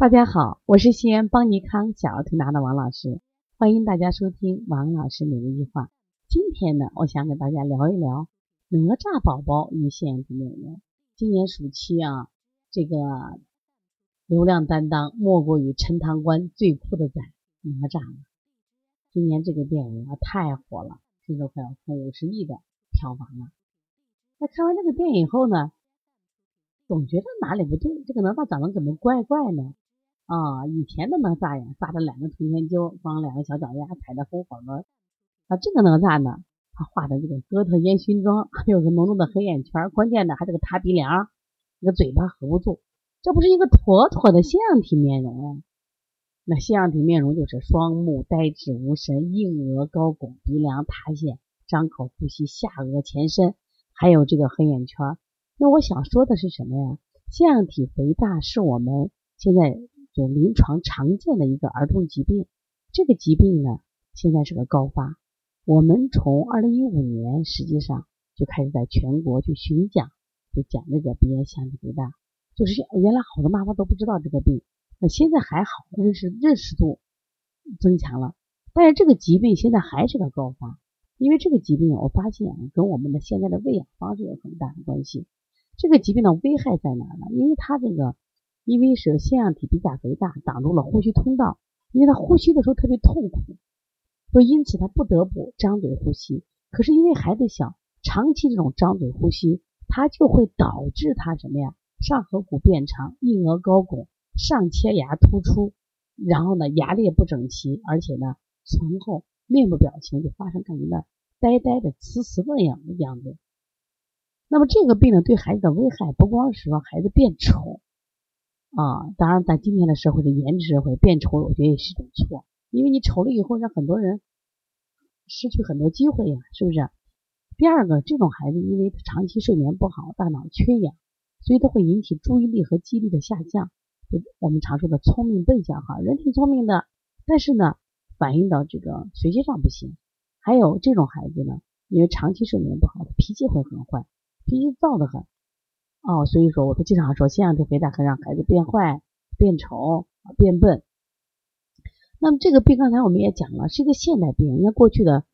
大家好，我是西安邦尼康小儿推拿的王老师，欢迎大家收听王老师每日一话。今天呢，我想给大家聊一聊哪吒宝宝与腺样体美容。今年暑期啊，这个流量担当莫过于陈塘关最酷的仔哪吒了。今年这个电影啊太火了，听说快要破五十亿的票房了。那看完这个电影后呢，总觉得哪里不对，这个哪吒长得怎么怪怪呢？啊，以前的哪吒呀，扎着两个通天揪，光两个小脚丫，踩着风火轮。啊，这个哪吒呢，他画的这个哥特烟熏妆，还 有个浓浓的黑眼圈，关键的还这个塌鼻梁，这个嘴巴合不住，这不是一个妥妥的腺样体面容啊？那腺样体面容就是双目呆滞无神，硬额高拱，鼻梁塌陷，张口呼吸，下颚前伸，还有这个黑眼圈。那我想说的是什么呀？腺样体肥大是我们现在。就临床常见的一个儿童疾病，这个疾病呢，现在是个高发。我们从二零一五年实际上就开始在全国去巡讲，就讲这个鼻炎腺样体肥大。就是原来好多妈妈都不知道这个病，那现在还好，认识认识度增强了。但是这个疾病现在还是个高发，因为这个疾病我发现跟我们的现在的喂养方式有很大的关系。这个疾病的危害在哪呢？因为它这个。因为是腺样体比甲肥大，挡住了呼吸通道，因为他呼吸的时候特别痛苦，所以因此他不得不张嘴呼吸。可是因为孩子小，长期这种张嘴呼吸，它就会导致他什么呀？上颌骨变长，硬腭高拱，上切牙突出，然后呢牙列不整齐，而且呢唇后面部表情就发生感觉到呆呆的、慈慈的样的样子。那么这个病呢，对孩子的危害不光是说孩子变丑。啊，当然，在今天的社会的颜值社会，变丑我觉得也是一种错，因为你丑了以后，让很多人失去很多机会呀，是不是？第二个，这种孩子因为长期睡眠不好，大脑缺氧，所以他会引起注意力和记忆力的下降，我们常说的聪明笨象哈，人挺聪明的，但是呢，反映到这个学习上不行。还有这种孩子呢，因为长期睡眠不好，他脾气会很坏，脾气躁得很。哦，所以说，我都经常说，腺样体肥大会让孩子变坏、变丑、变笨。那么这个病，刚才我们也讲了，是一个现代病。人家过去的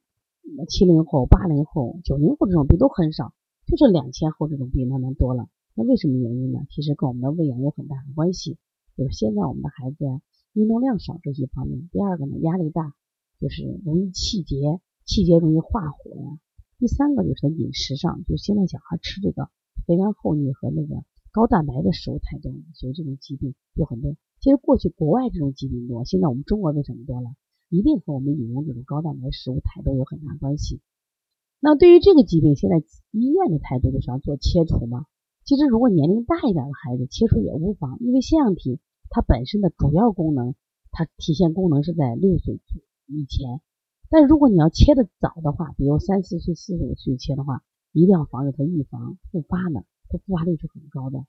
七零后、八零后、九零后这种病都很少，就是两千后这种病慢慢多了。那为什么原因呢？其实跟我们的喂养有很大的关系。就是现在我们的孩子运动量少这些方面。第二个呢，压力大，就是容易气结，气结容易化火呀。第三个就是饮食上，就现在小孩吃这个。肥甘厚腻和那个高蛋白的食物太多了，所以这种疾病有很多。其实过去国外这种疾病多，现在我们中国为什么多了？一定和我们饮用这种高蛋白食物太多有很大关系。那对于这个疾病，现在医院的态度就是要做切除嘛。其实如果年龄大一点的孩子，切除也无妨，因为腺样体它本身的主要功能，它体现功能是在六岁以前。但如果你要切的早的话，比如三四岁、四五岁切的话。一定要防止它预防复发呢，它复发率是很高的。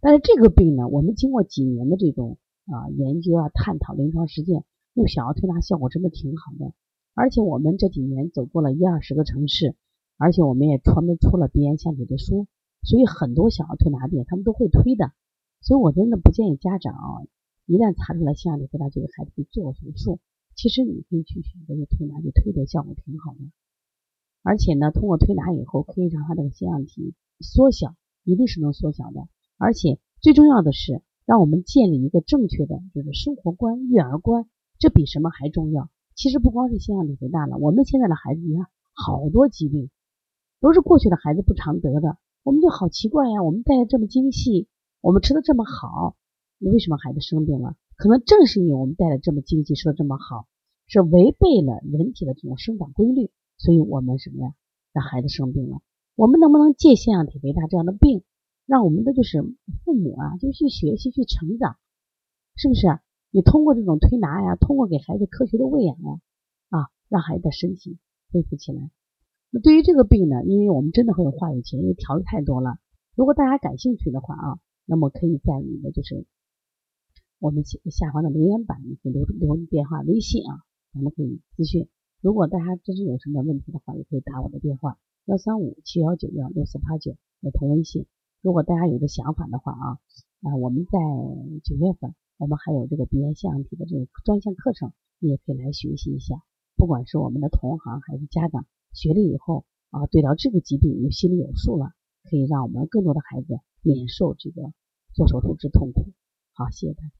但是这个病呢，我们经过几年的这种啊研究啊探讨临床实践，用小儿推拿效果真的挺好的。而且我们这几年走过了一二十个城市，而且我们也专门出了鼻炎相体的书，所以很多小儿推拿店他们都会推的。所以我真的不建议家长啊，一旦查出来腺样体肥大，就给孩子去做手术。其实你可以去选择去推拿，就推的效果挺好的。而且呢，通过推拿以后，可以让他这个腺样体缩小，一定是能缩小的。而且最重要的是，让我们建立一个正确的就是生活观、育儿观，这比什么还重要。其实不光是腺样体肥大了，我们现在的孩子，你看好多疾病都是过去的孩子不常得的，我们就好奇怪呀。我们带的这么精细，我们吃的这么好，你为什么孩子生病了？可能正是因为我们带的这么精细，吃的这么好，是违背了人体的这种生长规律。所以我们什么呀？让孩子生病了，我们能不能借腺样体肥大这样的病？让我们的就是父母啊，就去学习去成长，是不是？你通过这种推拿呀，通过给孩子科学的喂养呀，啊，让孩子的身体恢复起来。那对于这个病呢，因为我们真的很有话语权，因为条子太多了。如果大家感兴趣的话啊，那么可以在你的就是我们下下方的留言板留留电话、微信啊，咱们可以咨询。如果大家真是有什么问题的话，也可以打我的电话幺三五七幺九幺六四八九，也同微信。如果大家有个想法的话啊，啊，我们在九月份我们还有这个鼻咽腺样体的这个专项课程，你也可以来学习一下。不管是我们的同行还是家长，学了以后啊，对到这个疾病有心里有数了，可以让我们更多的孩子免受这个做手术之痛苦。好，谢谢大家。